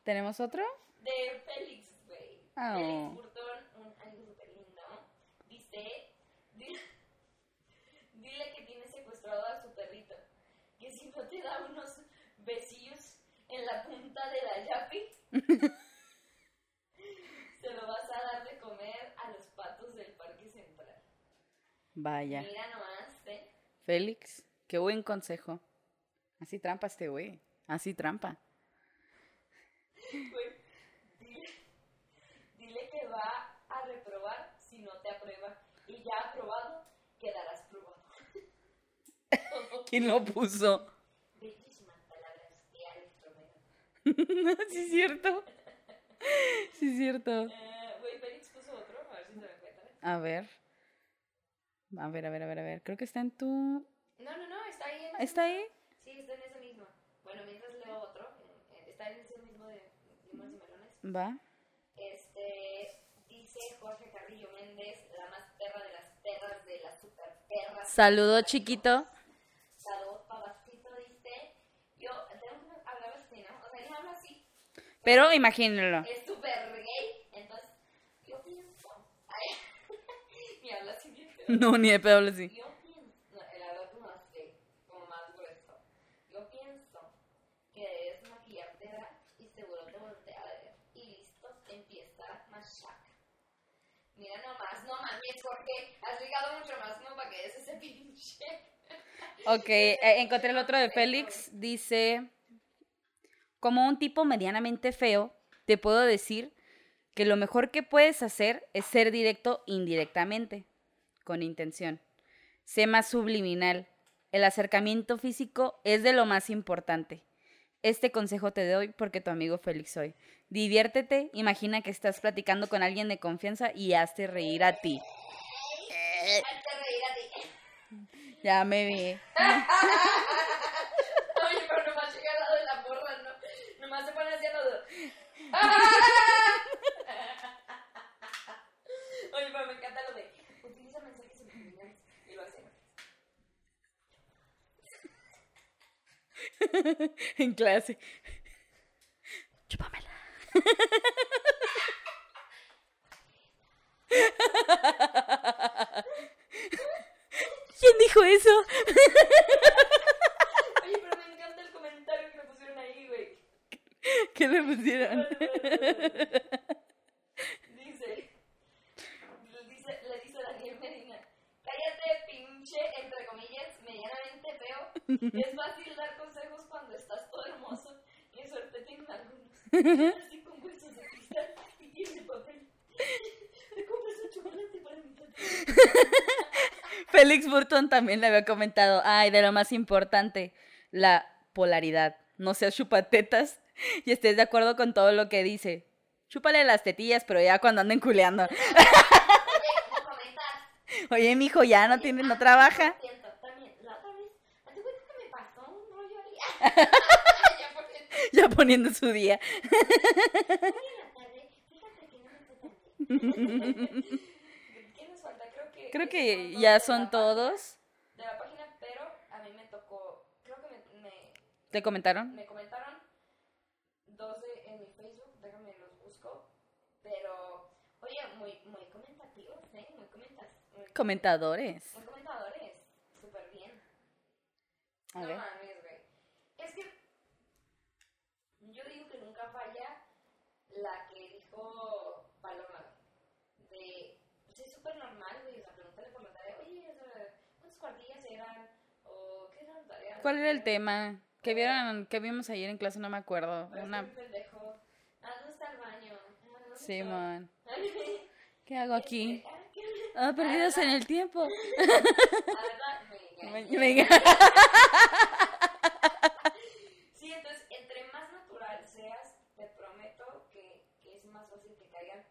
¿Tenemos otro? De Félix, güey. Ah. Félix Burtón, un amigo súper lindo. Dice, dile, dile que tiene secuestrado a su perrito. Que si no te da unos besillos en la punta de la yapi, se lo vas a dar de comer a los patos del parque central. Vaya. Mira nomás, ¿eh? Félix, qué buen consejo. Así trampa este güey. Así trampa. Güey, dile, dile que va a reprobar si no te aprueba. Y ya aprobado, quedarás probado. ¿Quién lo puso? Bellísimas palabras de Alex Romero. sí, es cierto. Sí, es cierto. Eh, Güey, Félix puso otro, a ver si se encuentra. A ver. A ver, a ver, a ver, a ver. Creo que está en tu. No, no, no, está ahí. En ese ¿Está mismo. ahí? Sí, está en ese mismo. Bueno, mientras leo otro, eh, está en ese mismo de Limones y Melones. Va. Este, dice Jorge Carrillo Méndez, la más perra de las perras de las super perras. Saludo chiquito. Saludos, papacito, dice. Yo, tengo que hablar así, ¿no? O sea, él habla así. Pero imagínenlo. Es súper gay, entonces, yo pienso. Ay, y habla así bien feo. No, ni de pedo así. Yo pienso, no, él habla como más gay, como más grueso. Yo pienso que debes maquillarte y seguro te voltea a ver. Y listo, empieza machaca. Mira nomás, no mames, Jorge, has ligado mucho más como para que des ese pinche. Ok, eh, encontré el otro de Félix. Dice, como un tipo medianamente feo, te puedo decir que lo mejor que puedes hacer es ser directo indirectamente, con intención. Sé más subliminal. El acercamiento físico es de lo más importante. Este consejo te doy porque tu amigo Félix soy. Diviértete, imagina que estás platicando con alguien de confianza y hazte reír a ti. Hazte reír a ti. Ya me vi. Oye, pero nomás llega al lado de la morra, ¿no? Nomás se pone así al lado. Oye, pero me encanta lo de utiliza mensajes subliminales y lo hace. en clase. Chúpamela. ¿Quién dijo eso? Oye, pero me encanta el comentario que me pusieron ahí, güey. ¿Qué le pusieron? Dice, le dice, le dice Daniel Medina, cállate pinche, entre comillas, medianamente feo. Es fácil dar consejos cuando estás todo hermoso. Qué suerte tienen algunos. Así con huesos de cristal y tiene papel. Me compras un chocolate para mi tata. Félix Burton también le había comentado, ay, de lo más importante, la polaridad. No seas chupatetas y estés de acuerdo con todo lo que dice. Chúpale las tetillas, pero ya cuando anden culeando. Oye, mijo, ya no tiene, no trabaja. Siento, también, la otra vez, ¿te acuerdas que me pasó un rollo ahí? ya poniendo su día. No me fue tan bien. ¿Qué nos falta? Creo que. Creo que ya son todos. De la página, pero a mí me tocó. Creo que me, me, ¿Te comentaron? me comentaron dos de, en mi Facebook, déjame los busco. Pero, oye, muy, muy comentativos, ¿eh? Muy comentas. Muy, Comentadores. muy comentadores. Súper bien. A no ver. mames, güey. Es que yo digo que nunca falla la que dijo Paloma. De, pues es súper normal, güey. O sea, pregúntale por la tarea, oye, o sea, ¿cuántas cuartillas eran? O qué eran tareas. ¿Cuál era el tema? Que vieron, que vimos ayer en clase, no me acuerdo. Pero Una... pendejo. Ah, ¿dónde está el baño? Ah, ¿dónde Simón. está? ¿Qué hago aquí? Ah, ¿qué? Ah, perdidos en el tiempo. Me engañé. me- Sí, entonces, entre más natural seas, te prometo que, que es más fácil que caigan.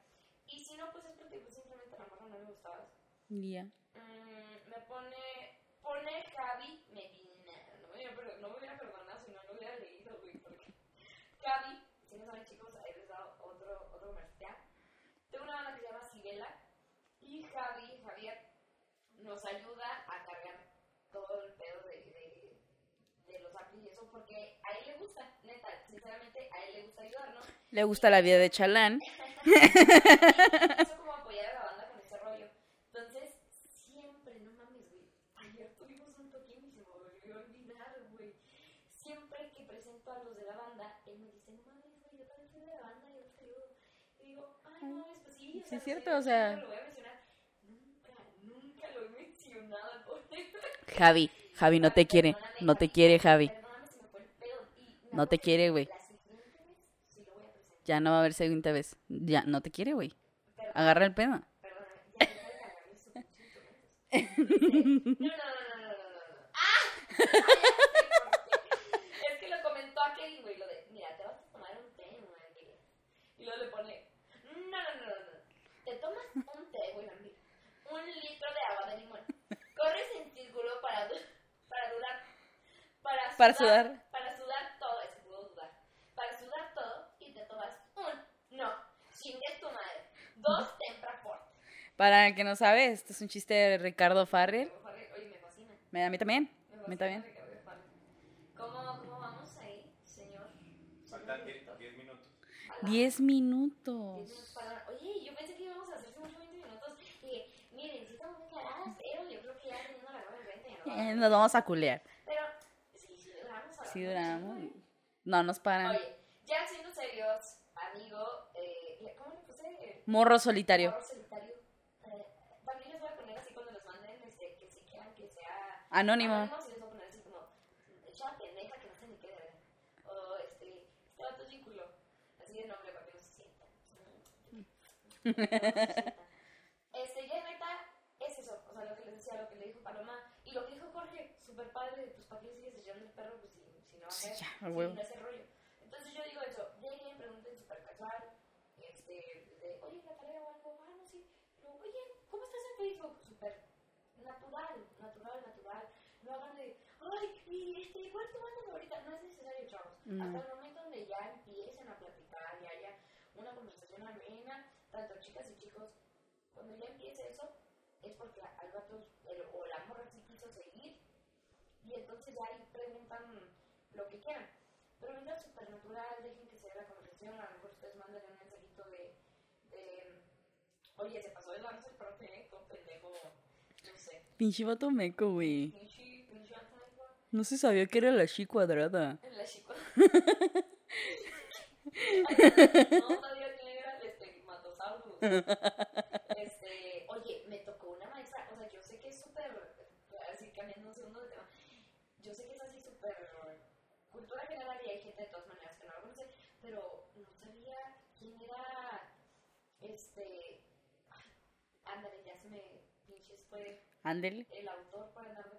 Y si no, pues es porque pues, simplemente la morra no me gustabas. Ya. Mm, me pone, pone Javi Medina. No me, hubiera, no me hubiera perdonado si no lo hubiera leído, güey, porque Javi, si no saben chicos, ahí les da otro, otro comercial. Tengo una banda que se llama Sibela y Javi, Javier, nos ayuda a cargar todo el pedo de, de, de los amplis y eso porque a él le gusta, neta, sinceramente a él le gusta ayudarnos. Le gusta la vida de Chalán. Quiso como apoyar a la banda con ese rollo. Entonces, siempre, no mames, güey. Ayer tuvimos un toquín y se me volvió a olvidar, güey. Siempre que presento a los de la banda, él me dice, no mames, güey, yo también soy de la banda, yo te ayudo. Y digo, ay, no mames, pues sí. Sí, es cierto, o sea- Lo voy a mencionar. Nunca, nunca lo he mencionado, pobre. Javi, Javi no te quiere. No te quiere, Javi. No te quiere, güey. La siguiente vez sí lo voy a presentar. Ya no va a haber segunda vez. Ya, no te quiere, güey. Agarra el pedo. ¡Ah! Es que lo comentó a Kevin, güey, lo de, mira, te vas a tomar un té, güey. Y luego le pone, no, no, no, no. Te tomas un té, güey, un litro de agua de limón. Corres en círculo para, para durar, para sudar. Para sudar ese pudo dudar. Para sudar todo y te tomas un, no, chingues tu madre. Dos Temprafort. Para el que no sabe, este es un chiste de Ricardo Farrell. Oye, me fascina. Me- A mí también. Me A mí fascina también. ¿Cómo, ¿Cómo vamos ahí, señor? Faltan Señor 10 minutos. Ala, Diez 10 minutos minutos. para- Oye, yo pensé que íbamos a hacer mucho 20 minutos. Y miren, sí estamos muy cagadas, pero yo creo que ya teniendo la hora de 20 ya no a Eh, nos vamos a culear. Pero sí, sí duramos. Sí hablando duramos. No nos paran. Oye, ya siendo serios, amigo, eh, ¿cómo le puse? Morro solitario. Morro solitario. Eh, también les voy a poner así cuando les manden este, que si quieran que sea Anónimo. anónimo, sí les voy a poner así como esa pendeja que no se ni qué de ver. O este, culo. Así de nombre para que no se sienta. este, ya neta, es eso. O sea, lo que les decía, lo que le dijo Paloma y lo que dijo Jorge, súper padre, pues para qué sigues echando el perro, pues si, si no va a Sí, ser, ya, a si huevo. no es el rollo. Entonces yo digo eso, lleguen, pregunten súper casual, este, de, oye, la tarea o algo, ah, no, sí, pero, oye, ¿cómo estás en Facebook? Súper natural, no hagan de, ay, y este, ¿cuál es? No es necesario, chavos. Mm. Hasta el momento donde ya empiecen a platicar y haya una conversación amena, tanto chicas y chicos, cuando ya empiece eso, es porque al vato o la morra sí quiso seguir y entonces ya ahí preguntan lo que quieran. Pero mientras supernatural, dejen que se la conversación, a lo mejor ustedes manden un mensajito de, oye, se pasó de lanza el profe, ¿eh? con pendejo, no sé. Pinche vato meco, güey. No se sabía que era la chi cuadrada. la chica. no sabía quién era el estigmatosaurus. Este, oye, me tocó una maestra, o sea, yo sé que es súper, así cambiando un segundo de tema, yo sé que es así súper cultura general y hay gente de todas maneras que no lo conoce, pero no sabía quién era, este, ándale, ya se me pinches fue Ándele el autor para pendeja.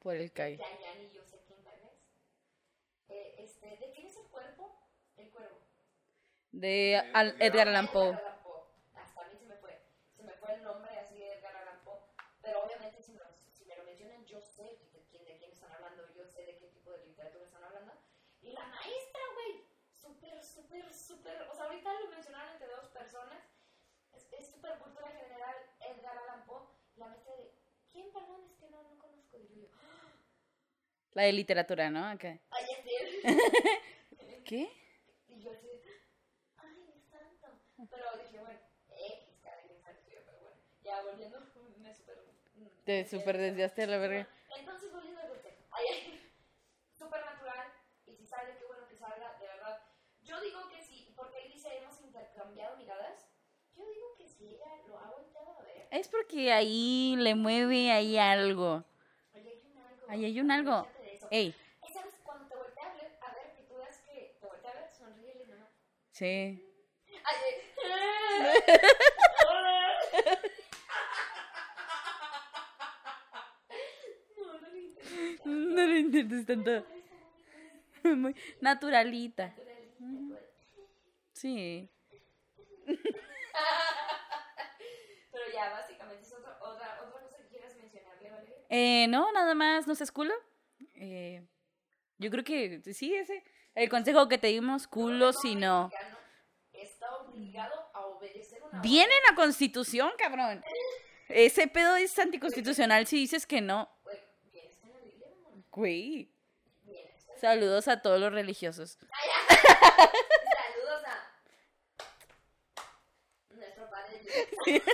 Por el calle. Ya, ya ni yo sé quién tal es. Eh, este, ¿De quién es el cuerpo? El cuervo. De Al- Edgar Allan Poe. Edgar Allan Poe. Hasta a mí se me fue. Se me fue el nombre así de Edgar Allan Poe. Pero obviamente si me, lo, si me lo mencionan, yo sé de quién, de quién están hablando, yo sé de qué tipo de literatura están hablando. Y la maestra, güey, súper, súper, súper. O sea, ahorita lo mencionaron entre dos personas. Es súper cultura general, Edgar Allan Poe. La maestra de, ¿quién, perdón? Es que no, no conozco. Y yo. La de literatura, ¿no? Acá. ay, ya sé. ¿Qué? Y yo así, ay, Dios santo. Pero dije, bueno, X, cada quien sabe pero bueno. Ya volviendo, me super. Te super desviaste a la verga. Entonces, volviendo al consejo. Ay, súper natural. Y si sale, qué bueno que salga, de verdad. Yo digo que sí, porque él dice, hemos intercambiado miradas. Yo digo que si ella lo ha volteado a ver. Es porque ahí le mueve ahí algo. Ahí hay un algo. Ahí hay un algo. Ey, ¿Sabes? Cuando te voltea a ver, a ver, que tú veas que te voltea a ver, sonríele nomás. sí. Ay, No, lo intentes tanto. Muy naturalita. Sí. Pero ya, básicamente es otra, otra, otra cosa que quieras mencionarle, Valeria. Eh, no, nada más, no seas culo. Eh, yo creo que sí, ese. El consejo que te dimos, culo si no. Está obligado a obedecer una Viene en la constitución, cabrón. Ese pedo es anticonstitucional si dices que no. Güey, mamá. Güey. Saludos a todos los religiosos. Saludos a nuestro padre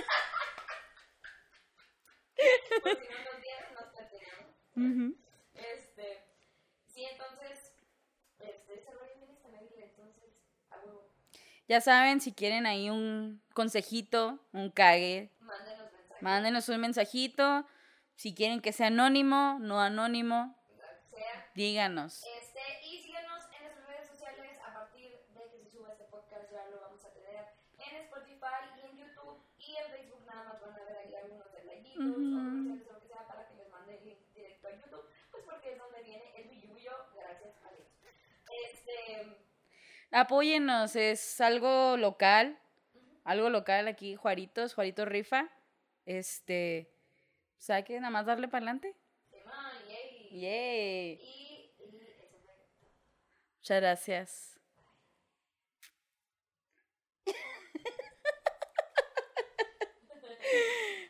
no nos vieron, nos. Ujú. Sí, entonces, este, entonces, a huevo, Ya saben, si quieren ahí un consejito, un cague, mándenos mándenos un mensajito. Si quieren que sea anónimo, no anónimo, sea. díganos. Este, y síganos en nuestras redes sociales. A partir de que se suba este podcast, ya lo vamos a tener en Spotify y en YouTube. Y en Facebook nada más van a ver ahí algunos detallitos o comerciales Este... Apóyennos, es algo local, algo local aquí, Juaritos, Juarito Rifa. Este, pues o sea, que nada más darle para adelante. Yay. Yay. Y. Muchas gracias.